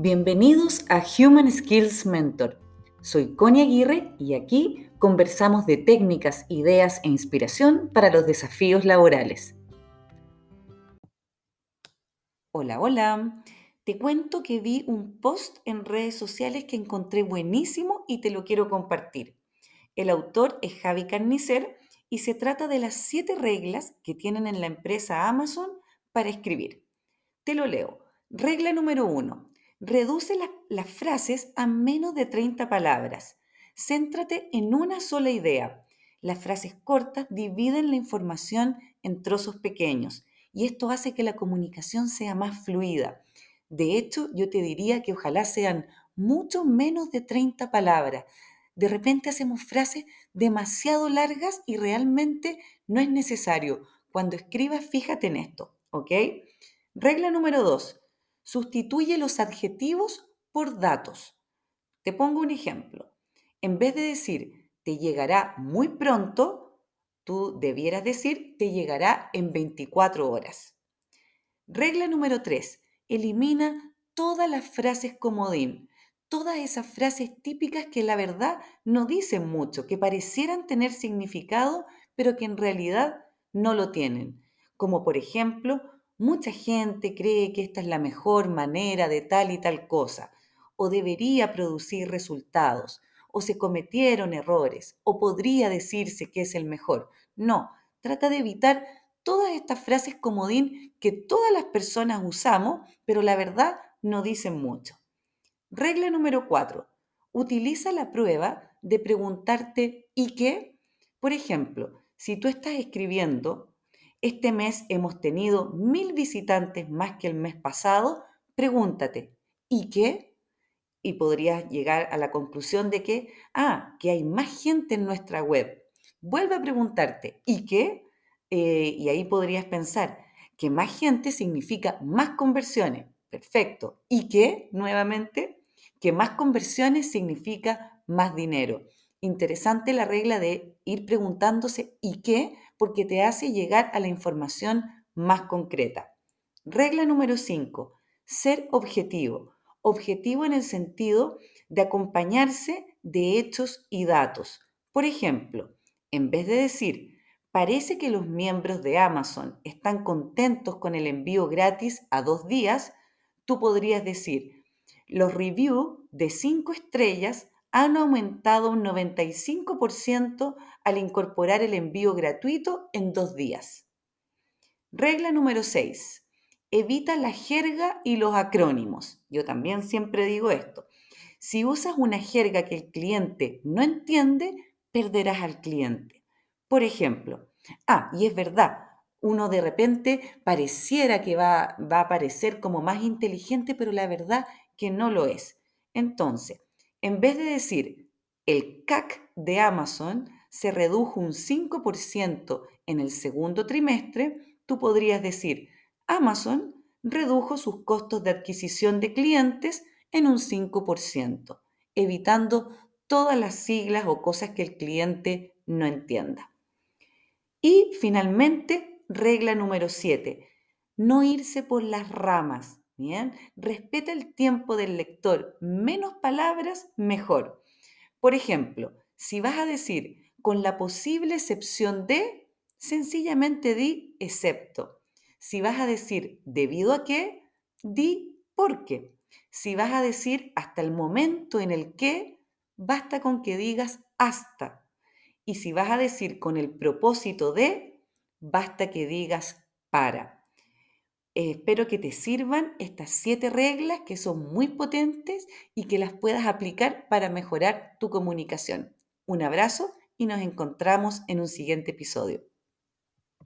Bienvenidos a Human Skills Mentor. Soy Connie Aguirre y aquí conversamos de técnicas, ideas e inspiración para los desafíos laborales. Hola, hola. Te cuento que vi un post en redes sociales que encontré buenísimo y te lo quiero compartir. El autor es Javi Carnicer y se trata de las siete reglas que tienen en la empresa Amazon para escribir. Te lo leo. Regla número uno Reduce las frases a menos de 30 palabras. Céntrate en una sola idea. Las frases cortas dividen la información en trozos pequeños y esto hace que la comunicación sea más fluida. De hecho, yo te diría que ojalá sean mucho menos de 30 palabras. De repente hacemos frases demasiado largas y realmente no es necesario. Cuando escribas, fíjate en esto, ¿ok? Regla número 2. Sustituye los adjetivos por datos. Te pongo un ejemplo. En vez de decir te llegará muy pronto, tú debieras decir te llegará en 24 horas. Regla número 3. Elimina todas las frases comodín. Todas esas frases típicas que la verdad no dicen mucho, que parecieran tener significado, pero que en realidad no lo tienen. Como por ejemplo, Mucha gente cree que esta es la mejor manera de tal y tal cosa, o debería producir resultados, o se cometieron errores, o podría decirse que es el mejor. No, trata de evitar todas estas frases comodín que todas las personas usamos, pero la verdad no dicen mucho. Regla número 4. Utiliza la prueba de preguntarte ¿y qué? Por ejemplo, si tú estás escribiendo este mes hemos tenido mil visitantes más que el mes pasado. Pregúntate, ¿y qué? Y podrías llegar a la conclusión de que, ah, que hay más gente en nuestra web. Vuelve a preguntarte, ¿y qué? Eh, y ahí podrías pensar que más gente significa más conversiones. Perfecto. ¿Y qué? Nuevamente, que más conversiones significa más dinero. Interesante la regla de ir preguntándose ¿y qué? Porque te hace llegar a la información más concreta. Regla número 5. Ser objetivo. Objetivo en el sentido de acompañarse de hechos y datos. Por ejemplo, en vez de decir, parece que los miembros de Amazon están contentos con el envío gratis a dos días, tú podrías decir, los reviews de 5 estrellas han aumentado un 95% al incorporar el envío gratuito en dos días. Regla número 6. Evita la jerga y los acrónimos. Yo también siempre digo esto. Si usas una jerga que el cliente no entiende, perderás al cliente. Por ejemplo, ah, y es verdad, uno de repente pareciera que va, va a parecer como más inteligente, pero la verdad que no lo es. Entonces, en vez de decir el CAC de Amazon se redujo un 5% en el segundo trimestre, tú podrías decir Amazon redujo sus costos de adquisición de clientes en un 5%, evitando todas las siglas o cosas que el cliente no entienda. Y finalmente, regla número 7, no irse por las ramas. Bien, respeta el tiempo del lector. Menos palabras, mejor. Por ejemplo, si vas a decir con la posible excepción de, sencillamente di excepto. Si vas a decir debido a qué, di por qué. Si vas a decir hasta el momento en el que, basta con que digas hasta. Y si vas a decir con el propósito de, basta que digas para. Eh, espero que te sirvan estas siete reglas que son muy potentes y que las puedas aplicar para mejorar tu comunicación. Un abrazo y nos encontramos en un siguiente episodio.